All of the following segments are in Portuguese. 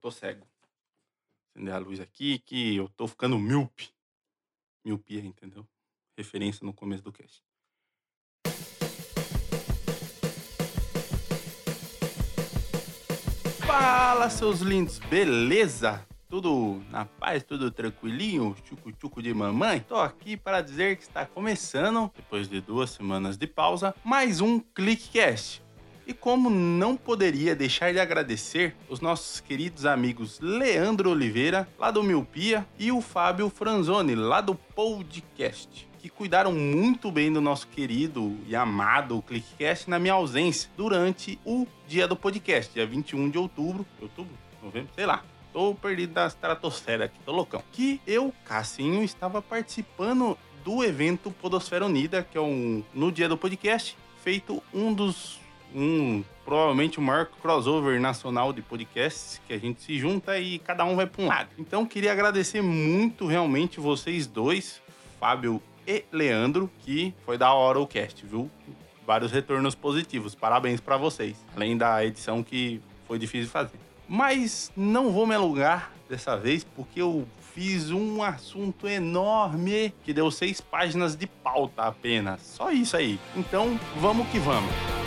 tô cego. Acender a luz aqui que eu tô ficando míope. Miopia, entendeu? Referência no começo do cast. Fala, seus lindos, beleza? Tudo na paz, tudo tranquilinho? Chucu-chucu de mamãe? Tô aqui para dizer que está começando, depois de duas semanas de pausa, mais um ClickCast. E como não poderia deixar de agradecer os nossos queridos amigos Leandro Oliveira, lá do Miopia, e o Fábio Franzoni, lá do Podcast que cuidaram muito bem do nosso querido e amado ClickCast na minha ausência durante o dia do podcast, dia 21 de outubro, outubro, novembro, sei lá. Tô perdido da estratosfera aqui, tô loucão. Que eu, Cassinho, estava participando do evento Podosfera Unida, que é um no dia do podcast, feito um dos um provavelmente o maior crossover nacional de podcasts que a gente se junta e cada um vai para um lado. Então queria agradecer muito realmente vocês dois, Fábio e Leandro, que foi da hora o cast, viu? Vários retornos positivos. Parabéns para vocês. Além da edição que foi difícil fazer. Mas não vou me alongar dessa vez, porque eu fiz um assunto enorme que deu seis páginas de pauta apenas. Só isso aí. Então, vamos que vamos.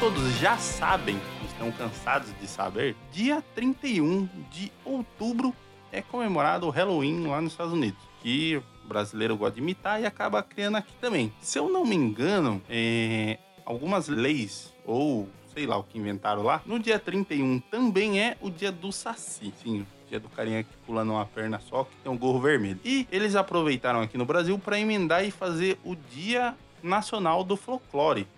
Todos já sabem, estão cansados de saber, dia 31 de outubro é comemorado o Halloween lá nos Estados Unidos, que o brasileiro gosta de imitar e acaba criando aqui também. Se eu não me engano, é, algumas leis ou sei lá o que inventaram lá, no dia 31 também é o dia do Saci. Sim, dia do carinha que pula numa perna só, que tem um gorro vermelho. E eles aproveitaram aqui no Brasil para emendar e fazer o Dia Nacional do Folclore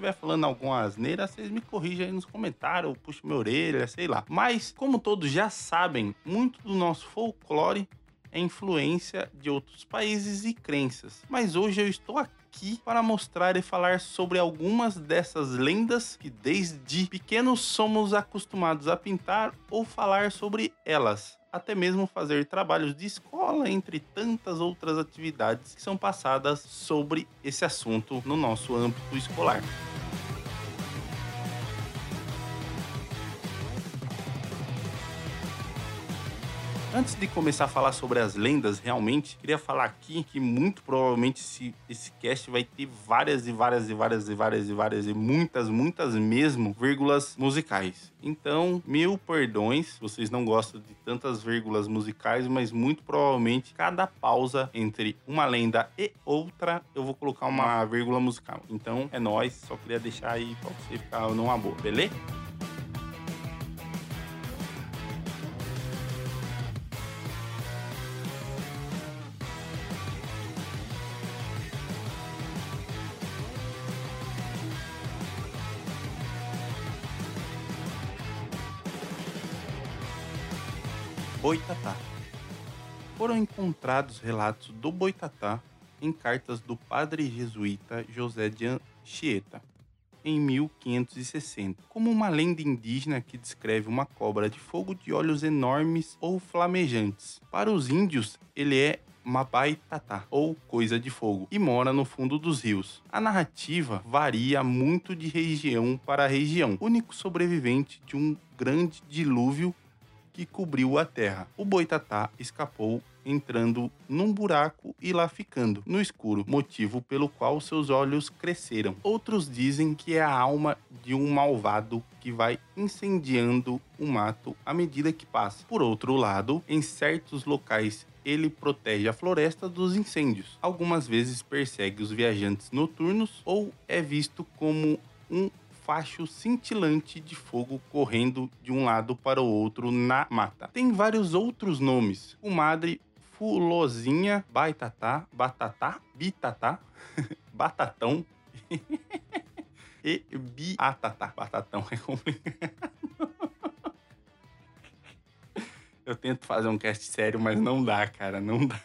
estiver falando alguma asneira, vocês me corrijam aí nos comentários, puxa minha orelha, sei lá. Mas, como todos já sabem, muito do nosso folclore é influência de outros países e crenças. Mas hoje eu estou aqui para mostrar e falar sobre algumas dessas lendas que desde pequenos somos acostumados a pintar ou falar sobre elas até mesmo fazer trabalhos de escola, entre tantas outras atividades que são passadas sobre esse assunto no nosso âmbito escolar. Antes de começar a falar sobre as lendas, realmente, queria falar aqui que muito provavelmente esse, esse cast vai ter várias e várias e várias e várias e várias e muitas, muitas mesmo vírgulas musicais. Então, mil perdões vocês não gostam de tantas vírgulas musicais, mas muito provavelmente cada pausa entre uma lenda e outra eu vou colocar uma vírgula musical. Então, é nós, só queria deixar aí pra você ficar numa boa, beleza? Boitatá. Foram encontrados relatos do Boitatá em cartas do padre jesuíta José de Anchieta, em 1560, como uma lenda indígena que descreve uma cobra de fogo de olhos enormes ou flamejantes. Para os índios, ele é Mabaitatá, ou coisa de fogo, e mora no fundo dos rios. A narrativa varia muito de região para região, único sobrevivente de um grande dilúvio que cobriu a terra. O boitatá escapou entrando num buraco e lá ficando no escuro, motivo pelo qual seus olhos cresceram. Outros dizem que é a alma de um malvado que vai incendiando o mato à medida que passa. Por outro lado, em certos locais ele protege a floresta dos incêndios. Algumas vezes persegue os viajantes noturnos ou é visto como um facho cintilante de fogo correndo de um lado para o outro na mata. Tem vários outros nomes. O madre Fulozinha, Baitatá, Batatá, Bitatá, Batatão e Biatatá. Batatão é complicado. Eu tento fazer um cast sério, mas não dá, cara, não dá.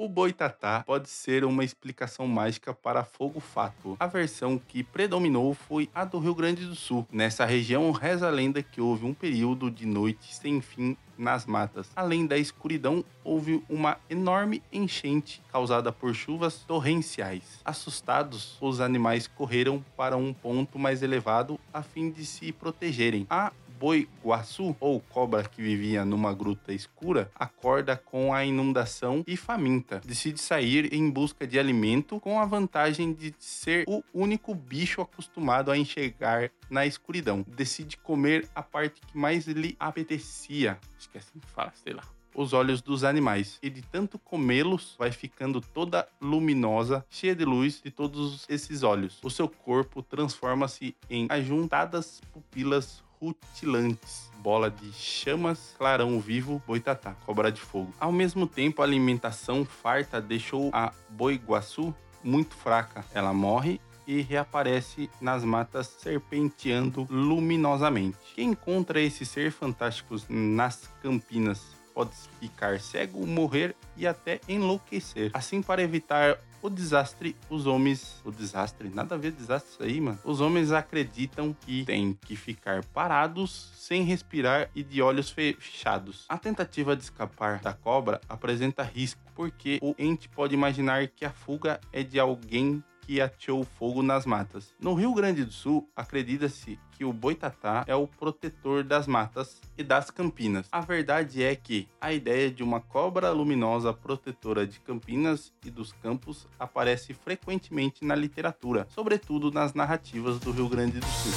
O boitatá pode ser uma explicação mágica para fogo fato. A versão que predominou foi a do Rio Grande do Sul. Nessa região, reza a lenda que houve um período de noite sem fim nas matas. Além da escuridão, houve uma enorme enchente causada por chuvas torrenciais. Assustados, os animais correram para um ponto mais elevado a fim de se protegerem. A boi guaçu, ou cobra que vivia numa gruta escura, acorda com a inundação e faminta. Decide sair em busca de alimento com a vantagem de ser o único bicho acostumado a enxergar na escuridão. Decide comer a parte que mais lhe apetecia. Acho que é assim que fala, sei lá os olhos dos animais. E de tanto comê-los, vai ficando toda luminosa, cheia de luz de todos esses olhos. O seu corpo transforma-se em ajuntadas pupilas rutilantes, bola de chamas, clarão vivo, boitatá, cobra de fogo. Ao mesmo tempo, a alimentação farta deixou a boiguaçu muito fraca. Ela morre e reaparece nas matas serpenteando luminosamente. Quem encontra esse ser fantásticos nas campinas pode ficar cego, morrer e até enlouquecer. Assim, para evitar o desastre, os homens. O desastre? Nada a ver desastre isso aí, mano. Os homens acreditam que tem que ficar parados, sem respirar e de olhos fechados. A tentativa de escapar da cobra apresenta risco, porque o ente pode imaginar que a fuga é de alguém que ateou fogo nas matas. No Rio Grande do Sul, acredita-se que o boitatá é o protetor das matas e das campinas. A verdade é que a ideia de uma cobra luminosa protetora de campinas e dos campos aparece frequentemente na literatura, sobretudo nas narrativas do Rio Grande do Sul.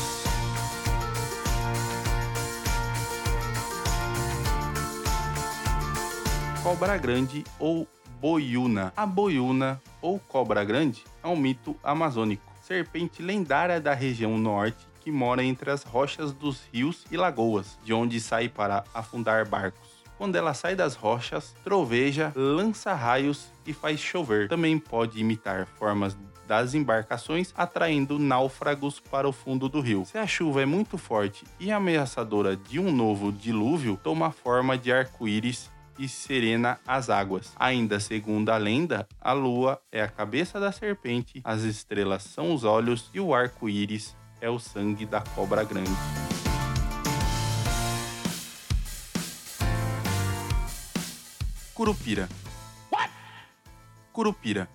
Cobra Grande ou Boiuna. A boiuna ou cobra grande é um mito amazônico, serpente lendária da região norte que mora entre as rochas dos rios e lagoas, de onde sai para afundar barcos. Quando ela sai das rochas, troveja, lança raios e faz chover. Também pode imitar formas das embarcações, atraindo náufragos para o fundo do rio. Se a chuva é muito forte e ameaçadora de um novo dilúvio, toma forma de arco-íris e serena as águas. Ainda segundo a lenda, a lua é a cabeça da serpente, as estrelas são os olhos e o arco-íris é o sangue da cobra grande. Curupira. What? Curupira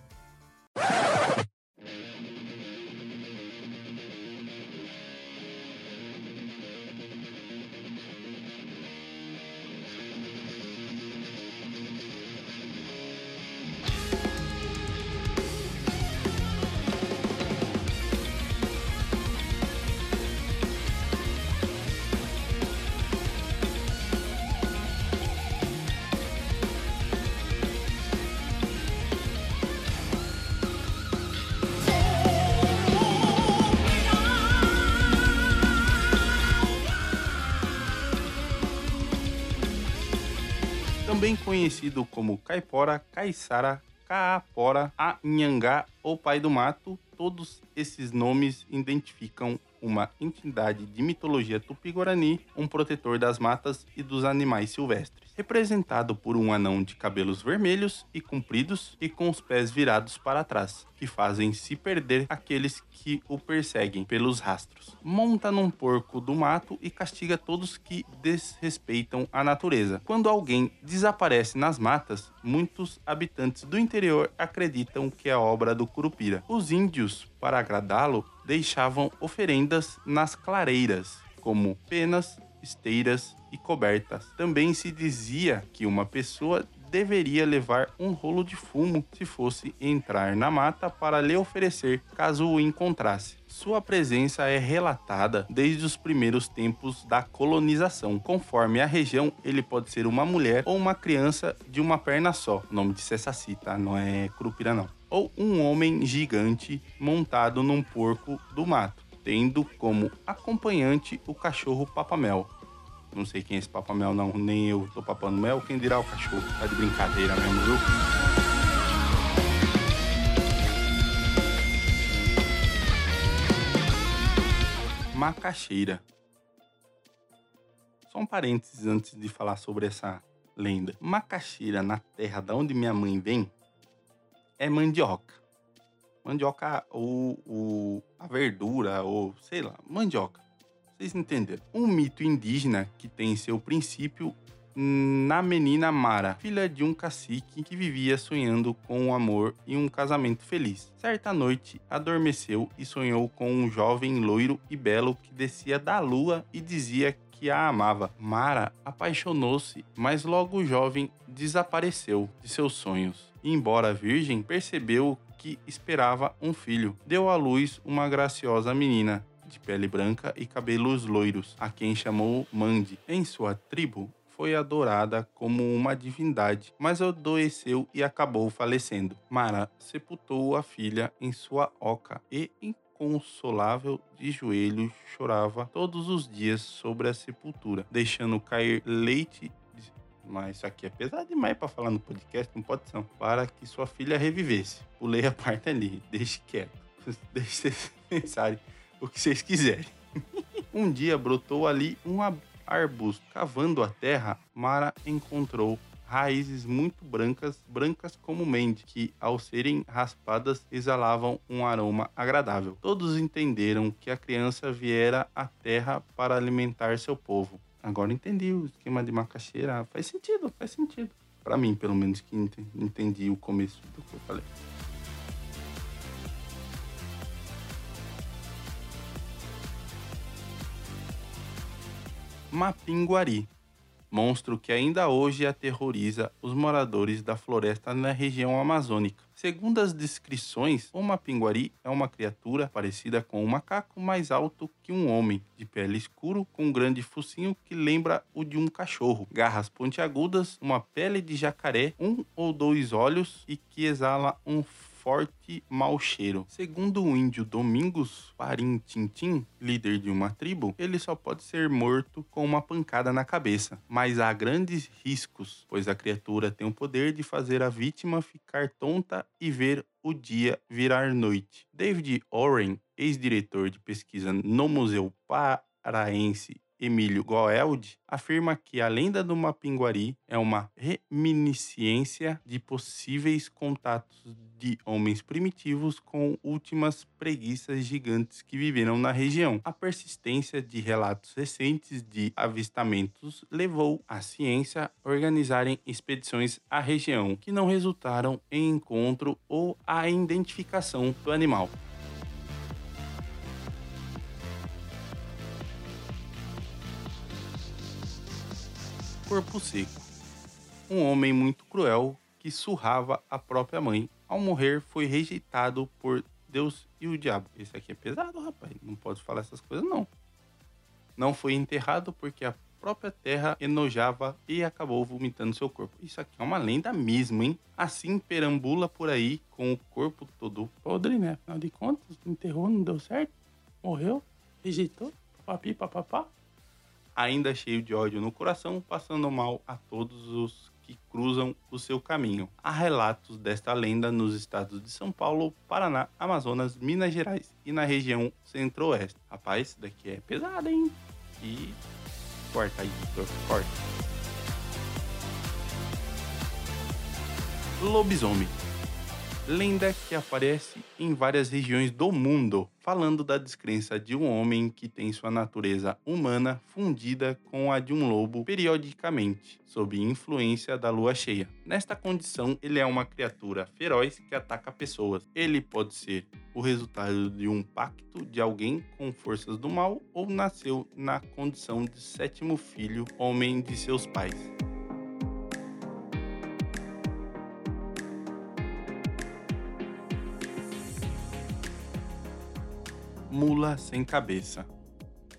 conhecido como caipora, caiçara, caapora, anhangá ou pai do mato, todos esses nomes identificam uma entidade de mitologia tupi-guarani, um protetor das matas e dos animais silvestres representado por um anão de cabelos vermelhos e compridos e com os pés virados para trás, que fazem se perder aqueles que o perseguem pelos rastros. Monta num porco do mato e castiga todos que desrespeitam a natureza. Quando alguém desaparece nas matas, muitos habitantes do interior acreditam que é obra do Curupira. Os índios, para agradá-lo, deixavam oferendas nas clareiras, como penas, esteiras e cobertas. Também se dizia que uma pessoa deveria levar um rolo de fumo se fosse entrar na mata para lhe oferecer caso o encontrasse. Sua presença é relatada desde os primeiros tempos da colonização. Conforme a região, ele pode ser uma mulher ou uma criança de uma perna só. O nome de Saci, tá? Não é Curupira, não. Ou um homem gigante montado num porco do mato, tendo como acompanhante o cachorro papamel. Não sei quem é esse papamel, não. Nem eu tô papando mel. Quem dirá o cachorro? Tá de brincadeira mesmo, viu? Macaxeira. Só um parênteses antes de falar sobre essa lenda. Macaxeira, na terra da onde minha mãe vem, é mandioca. Mandioca, ou, ou a verdura, ou sei lá, mandioca. Vocês entenderam? Um mito indígena que tem seu princípio na menina Mara, filha de um cacique que vivia sonhando com o amor e um casamento feliz. Certa noite, adormeceu e sonhou com um jovem loiro e belo que descia da lua e dizia que a amava. Mara apaixonou-se, mas logo o jovem desapareceu de seus sonhos. Embora virgem, percebeu que esperava um filho. Deu à luz uma graciosa menina, de pele branca e cabelos loiros, a quem chamou Mandi. Em sua tribo, foi adorada como uma divindade, mas adoeceu e acabou falecendo. Mara sepultou a filha em sua oca e, inconsolável de joelhos, chorava todos os dias sobre a sepultura, deixando cair leite mas isso aqui é pesado demais para falar no podcast, não pode ser. Para que sua filha revivesse. Pulei a parte ali, deixe quieto. Deixe vocês pensarem o que vocês quiserem. um dia brotou ali um arbusto. Cavando a terra, Mara encontrou raízes muito brancas, brancas como mende, que ao serem raspadas exalavam um aroma agradável. Todos entenderam que a criança viera à terra para alimentar seu povo. Agora entendi o esquema de macaxeira. Faz sentido, faz sentido. Para mim, pelo menos, que entendi o começo do que eu falei. Mapinguari, monstro que ainda hoje aterroriza os moradores da floresta na região amazônica. Segundo as descrições, o mapinguari é uma criatura parecida com um macaco mais alto que um homem, de pele escuro, com um grande focinho que lembra o de um cachorro, garras pontiagudas, uma pele de jacaré, um ou dois olhos e que exala um forte mau cheiro. Segundo o índio Domingos Parim Tintim, líder de uma tribo, ele só pode ser morto com uma pancada na cabeça. Mas há grandes riscos, pois a criatura tem o poder de fazer a vítima ficar tonta e ver o dia virar noite. David Oren, ex-diretor de pesquisa no Museu Paraense Emílio Goeld, afirma que a lenda do Mapinguari é uma reminiscência de possíveis contatos de homens primitivos com últimas preguiças gigantes que viveram na região. A persistência de relatos recentes de avistamentos levou a ciência a organizarem expedições à região que não resultaram em encontro ou a identificação do animal. Corpo seco. Um homem muito cruel que surrava a própria mãe. Ao morrer, foi rejeitado por Deus e o diabo. Esse aqui é pesado, rapaz. Não pode falar essas coisas, não. Não foi enterrado porque a própria terra enojava e acabou vomitando seu corpo. Isso aqui é uma lenda mesmo, hein? Assim perambula por aí com o corpo todo podre, né? Afinal de contas, enterrou, não deu certo, morreu, rejeitou, papapi, papapá ainda cheio de ódio no coração, passando mal a todos os que cruzam o seu caminho. Há relatos desta lenda nos estados de São Paulo, Paraná, Amazonas, Minas Gerais e na região centro-oeste. Rapaz, isso daqui é pesado, hein? E corta aí, Victor, corta. Lobisomem lenda que aparece em várias regiões do mundo, falando da descrença de um homem que tem sua natureza humana fundida com a de um lobo periodicamente, sob influência da lua cheia. Nesta condição, ele é uma criatura feroz que ataca pessoas. Ele pode ser o resultado de um pacto de alguém com forças do mal ou nasceu na condição de sétimo filho, homem de seus pais. Mula Sem Cabeça.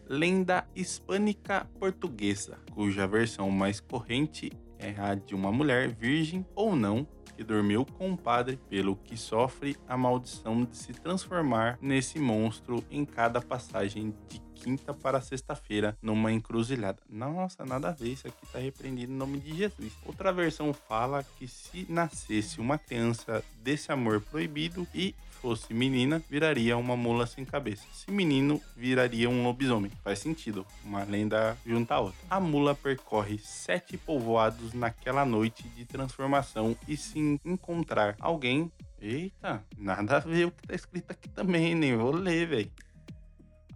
Lenda hispânica portuguesa, cuja versão mais corrente é a de uma mulher virgem ou não que dormiu com o padre, pelo que sofre a maldição de se transformar nesse monstro em cada passagem de quinta para sexta-feira numa encruzilhada. Nossa, nada a ver, isso aqui está repreendido em nome de Jesus. Outra versão fala que se nascesse uma criança desse amor proibido e fosse menina, viraria uma mula sem cabeça. Se menino, viraria um lobisomem. Faz sentido, uma lenda junta a outra. A mula percorre sete povoados naquela noite de transformação e se encontrar alguém Eita, nada a ver o que tá escrito aqui também, nem vou ler, velho.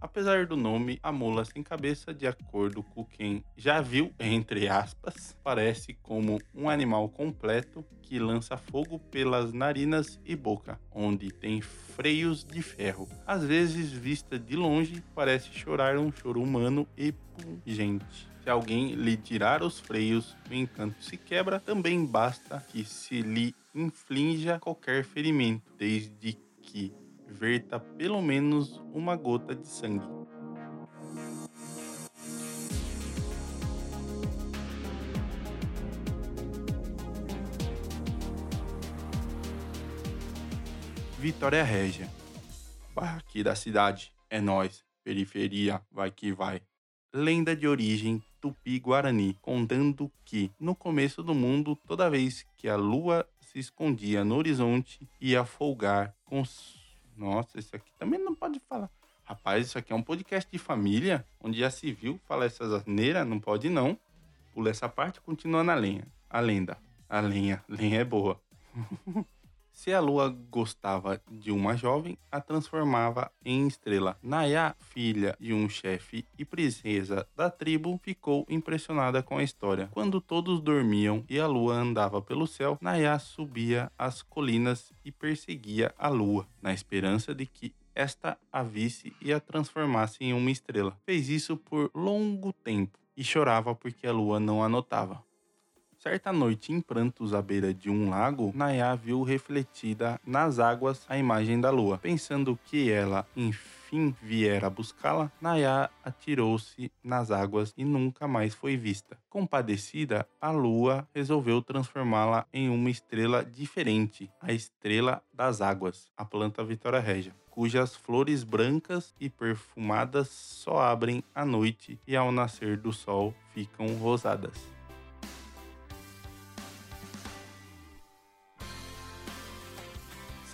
Apesar do nome, a mula sem cabeça, de acordo com quem já viu, entre aspas, parece como um animal completo que lança fogo pelas narinas e boca, onde tem freios de ferro. Às vezes, vista de longe, parece chorar um choro humano e pungente. Se alguém lhe tirar os freios, o encanto se quebra, também basta que se lhe inflinja qualquer ferimento, desde que verta pelo menos uma gota de sangue. Vitória Régia. Bairro aqui da cidade. É nós. Periferia. Vai que vai. Lenda de origem tupi-guarani, contando que no começo do mundo, toda vez que a lua se escondia no horizonte, ia folgar com nossa, isso aqui também não pode falar. Rapaz, isso aqui é um podcast de família, onde já se viu falar essas asneiras, não pode não. Pula essa parte, continua na lenha. A lenda. A lenha. Lenha é boa. Se a lua gostava de uma jovem, a transformava em estrela. Naya, filha de um chefe e princesa da tribo, ficou impressionada com a história. Quando todos dormiam e a lua andava pelo céu, Naya subia as colinas e perseguia a lua, na esperança de que esta a visse e a transformasse em uma estrela. Fez isso por longo tempo e chorava porque a lua não a notava. Certa noite, em prantos à beira de um lago, Naya viu refletida nas águas a imagem da lua. Pensando que ela, enfim, viera buscá-la, Naya atirou-se nas águas e nunca mais foi vista. Compadecida, a lua resolveu transformá-la em uma estrela diferente, a estrela das águas, a planta Vitória Regia cujas flores brancas e perfumadas só abrem à noite e ao nascer do sol ficam rosadas.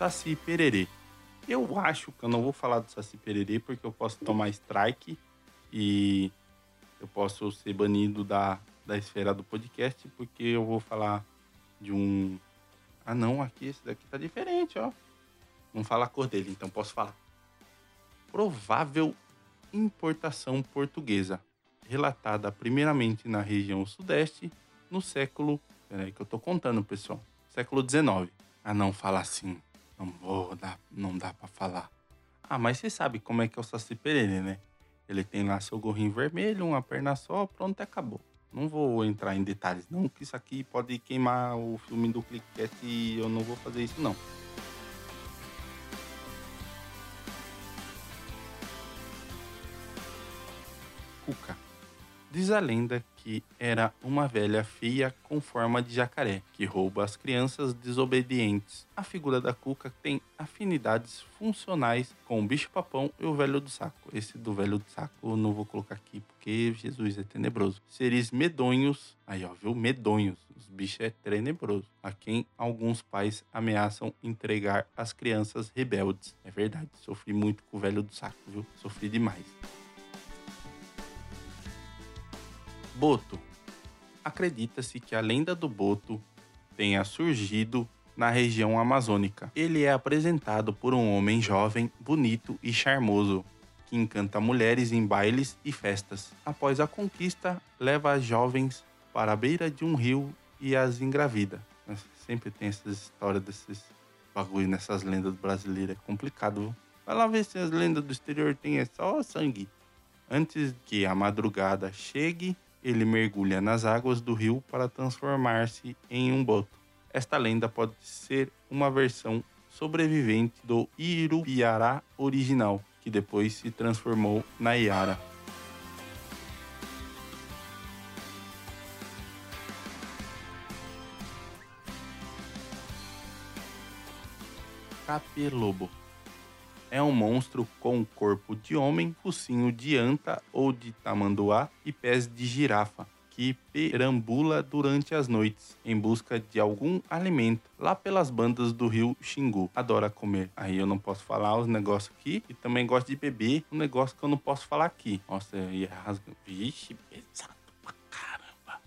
Saci Pererê. Eu acho que eu não vou falar do Saci Pererê porque eu posso tomar strike e eu posso ser banido da, da esfera do podcast porque eu vou falar de um. Ah, não, aqui, esse daqui tá diferente, ó. Não fala a cor dele, então posso falar. Provável importação portuguesa, relatada primeiramente na região sudeste no século. Peraí, que eu tô contando, pessoal. Século XIX. Ah, não, fala assim. Não vou dar, não dá para falar. Ah, mas você sabe como é que é o Saci Pererê, né? Ele tem lá seu gorrinho vermelho, uma perna só, pronto, acabou. Não vou entrar em detalhes, não, que isso aqui pode queimar o filme do Clickcast e eu não vou fazer isso, não. Diz a lenda que era uma velha feia com forma de jacaré, que rouba as crianças desobedientes. A figura da Cuca tem afinidades funcionais com o bicho-papão e o velho do saco. Esse do velho do saco eu não vou colocar aqui porque Jesus é tenebroso. Seres medonhos, aí ó, viu? Medonhos. Os bichos é tenebroso. A quem alguns pais ameaçam entregar as crianças rebeldes. É verdade, sofri muito com o velho do saco, viu? Sofri demais. Boto. Acredita-se que a lenda do Boto tenha surgido na região amazônica. Ele é apresentado por um homem jovem, bonito e charmoso, que encanta mulheres em bailes e festas. Após a conquista, leva as jovens para a beira de um rio e as engravida. Sempre tem essas histórias desses bagulho nessas lendas brasileiras. É complicado? Vai lá ver se as lendas do exterior tem é só sangue. Antes que a madrugada chegue, ele mergulha nas águas do rio para transformar-se em um boto. Esta lenda pode ser uma versão sobrevivente do Irupiará original, que depois se transformou na Iara. Capelobo é um monstro com corpo de homem, focinho de anta ou de tamanduá e pés de girafa, que perambula durante as noites em busca de algum alimento lá pelas bandas do rio Xingu. Adora comer. Aí eu não posso falar os negócios aqui e também gosta de beber um negócio que eu não posso falar aqui. Nossa, ia rasgar. Vixe, pesado pra caramba.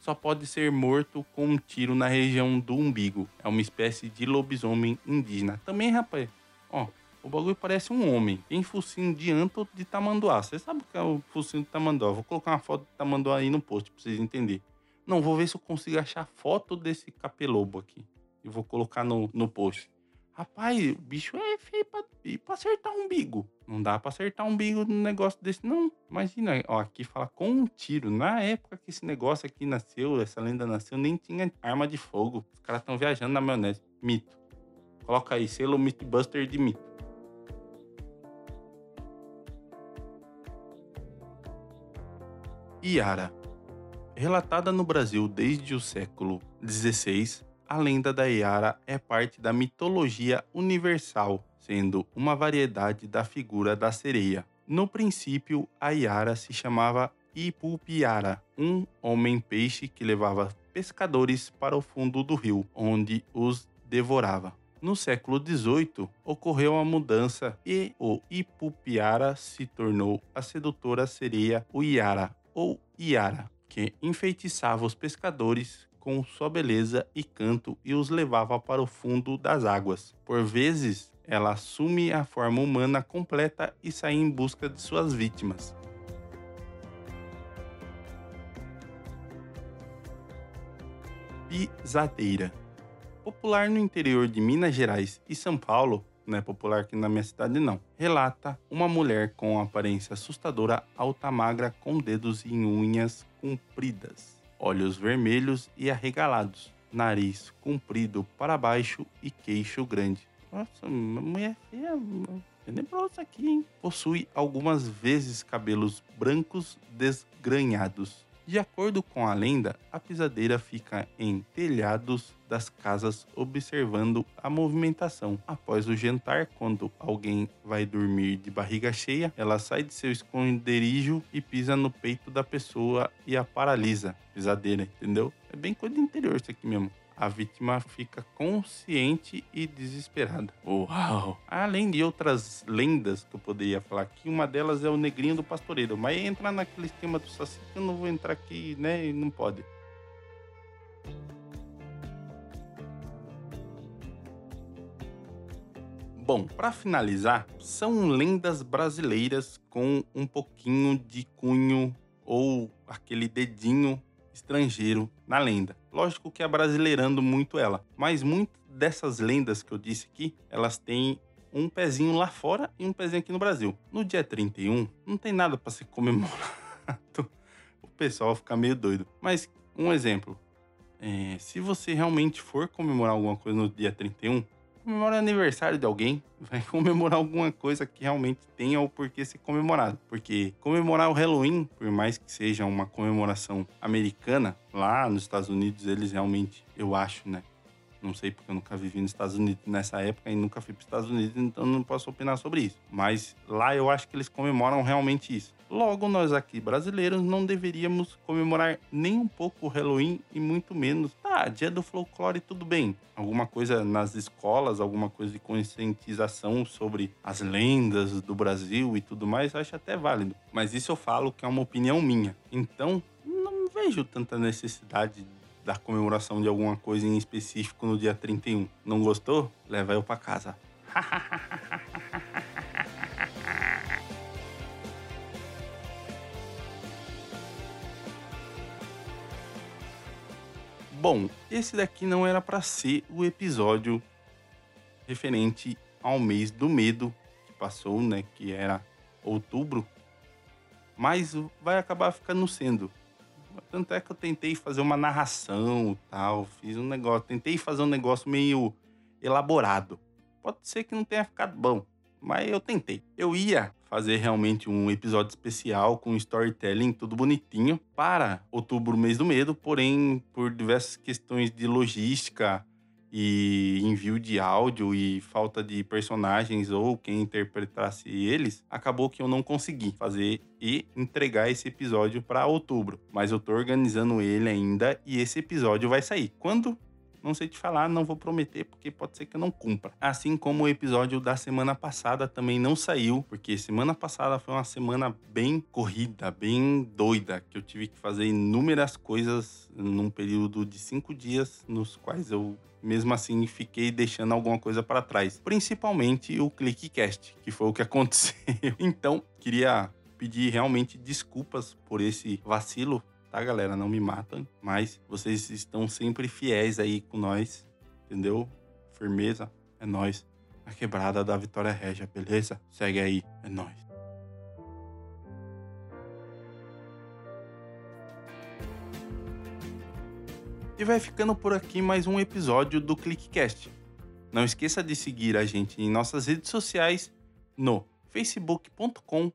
só pode ser morto com um tiro na região do umbigo. É uma espécie de lobisomem indígena. Também, rapaz, ó, o bagulho parece um homem. Tem focinho de anta de tamanduá. Você sabe o que é o focinho de tamanduá? Vou colocar uma foto de tamanduá aí no post pra vocês entenderem. Não, vou ver se eu consigo achar foto desse capelobo aqui. E vou colocar no, no post. Rapaz, o bicho é feio pra, pra acertar um umbigo. Não dá pra acertar um umbigo num negócio desse, não. Imagina, ó, aqui fala com um tiro. Na época que esse negócio aqui nasceu, essa lenda nasceu, nem tinha arma de fogo. Os caras estão viajando na maionese. Mito. Coloca aí, selo Mythbuster de mito. Iara. Relatada no Brasil desde o século XVI, a lenda da Iara é parte da mitologia universal, sendo uma variedade da figura da sereia. No princípio, a Iara se chamava Ipupiara, um homem-peixe que levava pescadores para o fundo do rio, onde os devorava. No século XVIII, ocorreu uma mudança e o Ipupiara se tornou a sedutora sereia Uiara ou Iara, que enfeitiçava os pescadores com sua beleza e canto e os levava para o fundo das águas. Por vezes, ela assume a forma humana completa e sai em busca de suas vítimas. Pisadeira. Popular no interior de Minas Gerais e São Paulo, não é popular aqui na minha cidade não, relata uma mulher com aparência assustadora, alta magra, com dedos e unhas compridas olhos vermelhos e arregalados, nariz comprido para baixo e queixo grande. Nossa, uma mulher feia, tenebrosa aqui, hein? Possui algumas vezes cabelos brancos desgranhados. De acordo com a lenda, a pisadeira fica em telhados das casas observando a movimentação. Após o jantar, quando alguém vai dormir de barriga cheia, ela sai de seu esconderijo e pisa no peito da pessoa e a paralisa. Pisadeira, entendeu? É bem coisa do interior isso aqui mesmo a vítima fica consciente e desesperada. Uau! Além de outras lendas que eu poderia falar aqui, uma delas é o Negrinho do Pastoreiro, mas entrar naquele esquema do Saci eu não vou entrar aqui, né? Não pode. Bom, para finalizar, são lendas brasileiras com um pouquinho de cunho ou aquele dedinho estrangeiro na lenda. Lógico que é brasileirando muito ela, mas muitas dessas lendas que eu disse aqui, elas têm um pezinho lá fora e um pezinho aqui no Brasil. No dia 31, não tem nada para ser comemorado. o pessoal fica meio doido. Mas, um exemplo. É, se você realmente for comemorar alguma coisa no dia 31, comemora aniversário de alguém, vai comemorar alguma coisa que realmente tenha o porquê ser comemorado. Porque comemorar o Halloween, por mais que seja uma comemoração americana, lá nos Estados Unidos eles realmente, eu acho, né? Não sei porque eu nunca vivi nos Estados Unidos nessa época e nunca fui para os Estados Unidos, então não posso opinar sobre isso. Mas lá eu acho que eles comemoram realmente isso. Logo, nós aqui brasileiros não deveríamos comemorar nem um pouco o Halloween e muito menos. Tá, dia do folclore, tudo bem. Alguma coisa nas escolas, alguma coisa de conscientização sobre as lendas do Brasil e tudo mais, acho até válido. Mas isso eu falo que é uma opinião minha. Então, não vejo tanta necessidade da comemoração de alguma coisa em específico no dia 31. Não gostou? Leva eu para casa. Bom, esse daqui não era para ser o episódio referente ao mês do medo que passou, né, que era outubro, mas vai acabar ficando sendo. Tanto é que eu tentei fazer uma narração tal, fiz um negócio, tentei fazer um negócio meio elaborado. Pode ser que não tenha ficado bom, mas eu tentei. Eu ia fazer realmente um episódio especial com storytelling tudo bonitinho para outubro, mês do medo, porém por diversas questões de logística, e envio de áudio e falta de personagens ou quem interpretasse eles, acabou que eu não consegui fazer e entregar esse episódio para outubro. Mas eu tô organizando ele ainda e esse episódio vai sair. Quando Não sei te falar, não vou prometer, porque pode ser que eu não cumpra. Assim como o episódio da semana passada também não saiu, porque semana passada foi uma semana bem corrida, bem doida, que eu tive que fazer inúmeras coisas num período de cinco dias, nos quais eu mesmo assim fiquei deixando alguma coisa para trás, principalmente o ClickCast, que foi o que aconteceu. Então, queria pedir realmente desculpas por esse vacilo, tá, galera? Não me matam, mas vocês estão sempre fiéis aí com nós, entendeu? Firmeza, é nós. A quebrada da Vitória Regia, beleza? Segue aí, é nós. E vai ficando por aqui mais um episódio do ClickCast. Não esqueça de seguir a gente em nossas redes sociais no facebook.com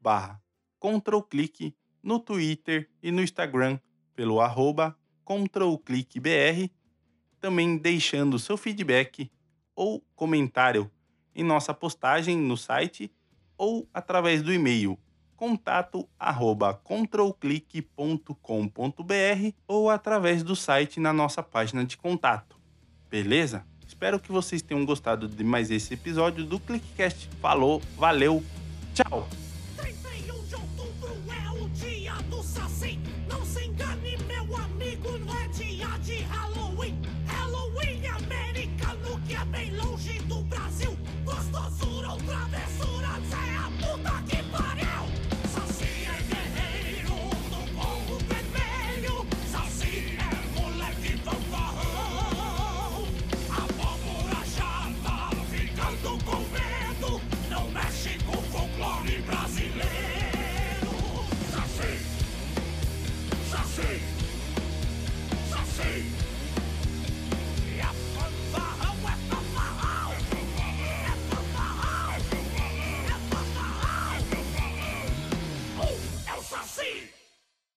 barra controlclick no Twitter e no Instagram pelo arroba controlclickbr, também deixando seu feedback ou comentário em nossa postagem no site ou através do e-mail contato arroba controlclick.com.br ou através do site na nossa página de contato. Beleza? Espero que vocês tenham gostado de mais esse episódio do ClickCast. Falou, valeu, tchau!